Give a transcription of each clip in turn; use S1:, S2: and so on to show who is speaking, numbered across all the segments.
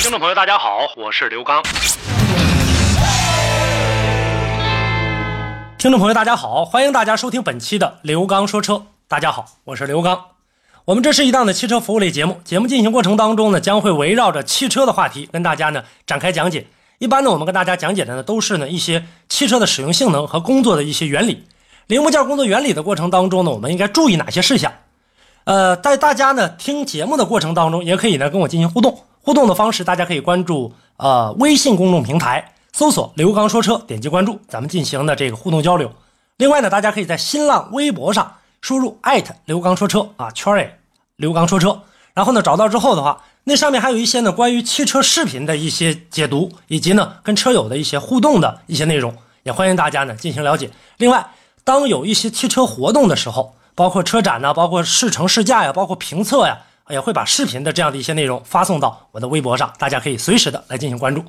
S1: 听众朋友，大家好，我是刘刚。听众朋友，大家好，欢迎大家收听本期的刘刚说车。大家好，我是刘刚。我们这是一档的汽车服务类节目，节目进行过程当中呢，将会围绕着汽车的话题跟大家呢展开讲解。一般呢，我们跟大家讲解的呢都是呢一些汽车的使用性能和工作的一些原理。零部件工作原理的过程当中呢，我们应该注意哪些事项？呃，在大家呢听节目的过程当中，也可以呢跟我进行互动。互动的方式，大家可以关注呃微信公众平台，搜索“刘刚说车”，点击关注，咱们进行的这个互动交流。另外呢，大家可以在新浪微博上输入艾特刘刚说车啊，圈里刘刚说车，然后呢找到之后的话，那上面还有一些呢关于汽车视频的一些解读，以及呢跟车友的一些互动的一些内容，也欢迎大家呢进行了解。另外，当有一些汽车活动的时候，包括车展呢，包括试乘试驾呀，包括评测呀，也会把视频的这样的一些内容发送到我的微博上，大家可以随时的来进行关注。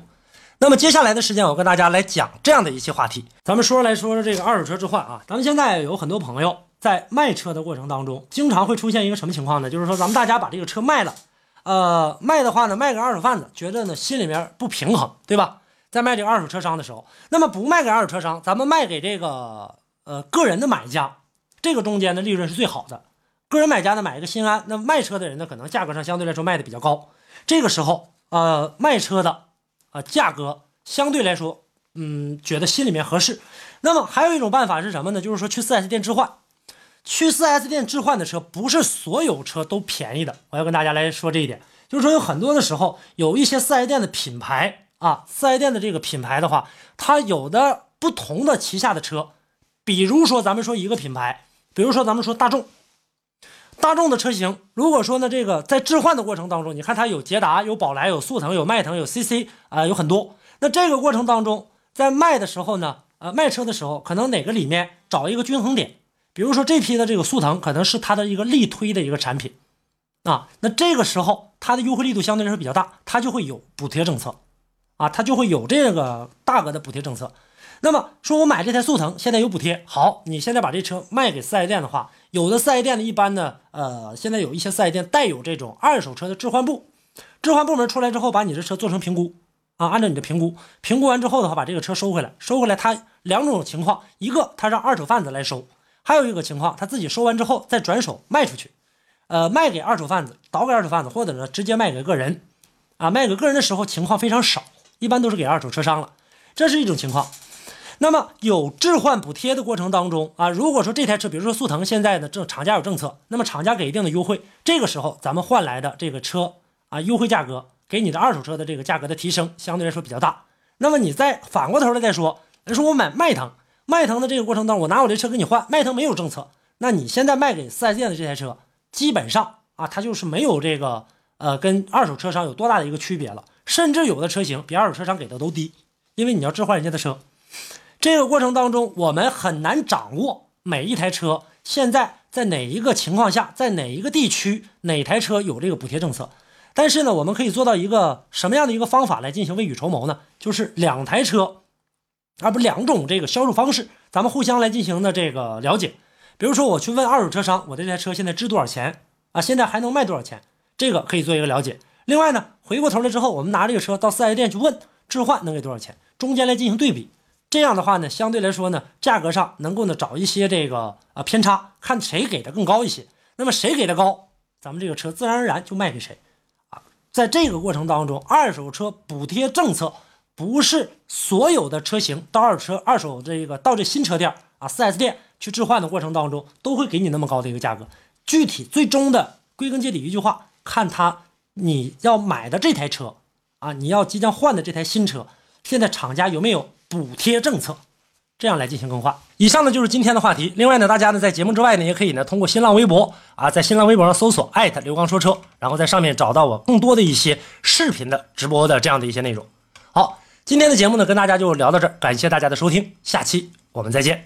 S1: 那么接下来的时间，我跟大家来讲这样的一些话题。咱们说来说说这个二手车置换啊，咱们现在有很多朋友在卖车的过程当中，经常会出现一个什么情况呢？就是说咱们大家把这个车卖了，呃，卖的话呢，卖给二手贩子，觉得呢心里面不平衡，对吧？在卖这个二手车商的时候，那么不卖给二手车商，咱们卖给这个呃个人的买家。这个中间的利润是最好的，个人买家呢买一个心安，那卖车的人呢可能价格上相对来说卖的比较高，这个时候呃卖车的啊价格相对来说嗯觉得心里面合适，那么还有一种办法是什么呢？就是说去 4S 店置换，去 4S 店置换的车不是所有车都便宜的，我要跟大家来说这一点，就是说有很多的时候有一些 4S 店的品牌啊，4S 店的这个品牌的话，它有的不同的旗下的车，比如说咱们说一个品牌。比如说，咱们说大众，大众的车型，如果说呢，这个在置换的过程当中，你看它有捷达、有宝来、有速腾、有迈腾、有 CC 啊，有很多。那这个过程当中，在卖的时候呢，呃，卖车的时候，可能哪个里面找一个均衡点。比如说这批的这个速腾，可能是它的一个力推的一个产品啊，那这个时候它的优惠力度相对来说比较大，它就会有补贴政策啊，它就会有这个大额的补贴政策。那么说，我买这台速腾现在有补贴，好，你现在把这车卖给四 S 店的话，有的四 S 店呢，一般呢，呃，现在有一些四 S 店带有这种二手车的置换部，置换部门出来之后，把你这车做成评估啊，按照你的评估，评估完之后的话，把这个车收回来，收回来，他两种情况，一个他让二手贩子来收，还有一个情况，他自己收完之后再转手卖出去，呃，卖给二手贩子，倒给二手贩子，或者呢直接卖给个人，啊，卖给个人的时候情况非常少，一般都是给二手车商了，这是一种情况。那么有置换补贴的过程当中啊，如果说这台车，比如说速腾，现在的这厂家有政策，那么厂家给一定的优惠，这个时候咱们换来的这个车啊，优惠价格给你的二手车的这个价格的提升相对来说比较大。那么你再反过头来再说，人说我买迈腾，迈腾的这个过程当中，我拿我这车给你换，迈腾没有政策，那你现在卖给四 S 店的这台车，基本上啊，它就是没有这个呃跟二手车商有多大的一个区别了，甚至有的车型比二手车商给的都低，因为你要置换人家的车。这个过程当中，我们很难掌握每一台车现在在哪一个情况下，在哪一个地区，哪台车有这个补贴政策。但是呢，我们可以做到一个什么样的一个方法来进行未雨绸缪呢？就是两台车，啊不两种这个销售方式，咱们互相来进行的这个了解。比如说，我去问二手车商，我这台车现在值多少钱啊？现在还能卖多少钱？这个可以做一个了解。另外呢，回过头来之后，我们拿这个车到四 S 店去问置换能给多少钱，中间来进行对比。这样的话呢，相对来说呢，价格上能够呢找一些这个啊偏差，看谁给的更高一些。那么谁给的高，咱们这个车自然而然就卖给谁啊。在这个过程当中，二手车补贴政策不是所有的车型到二手车二手这个到这新车店啊四 S 店去置换的过程当中都会给你那么高的一个价格。具体最终的归根结底一句话，看他你要买的这台车啊，你要即将换的这台新车，现在厂家有没有？补贴政策，这样来进行更换。以上呢就是今天的话题。另外呢，大家呢在节目之外呢，也可以呢通过新浪微博啊，在新浪微博上搜索艾特刘刚说车，然后在上面找到我更多的一些视频的直播的这样的一些内容。好。今天的节目呢，跟大家就聊到这儿，感谢大家的收听，下期我们再见。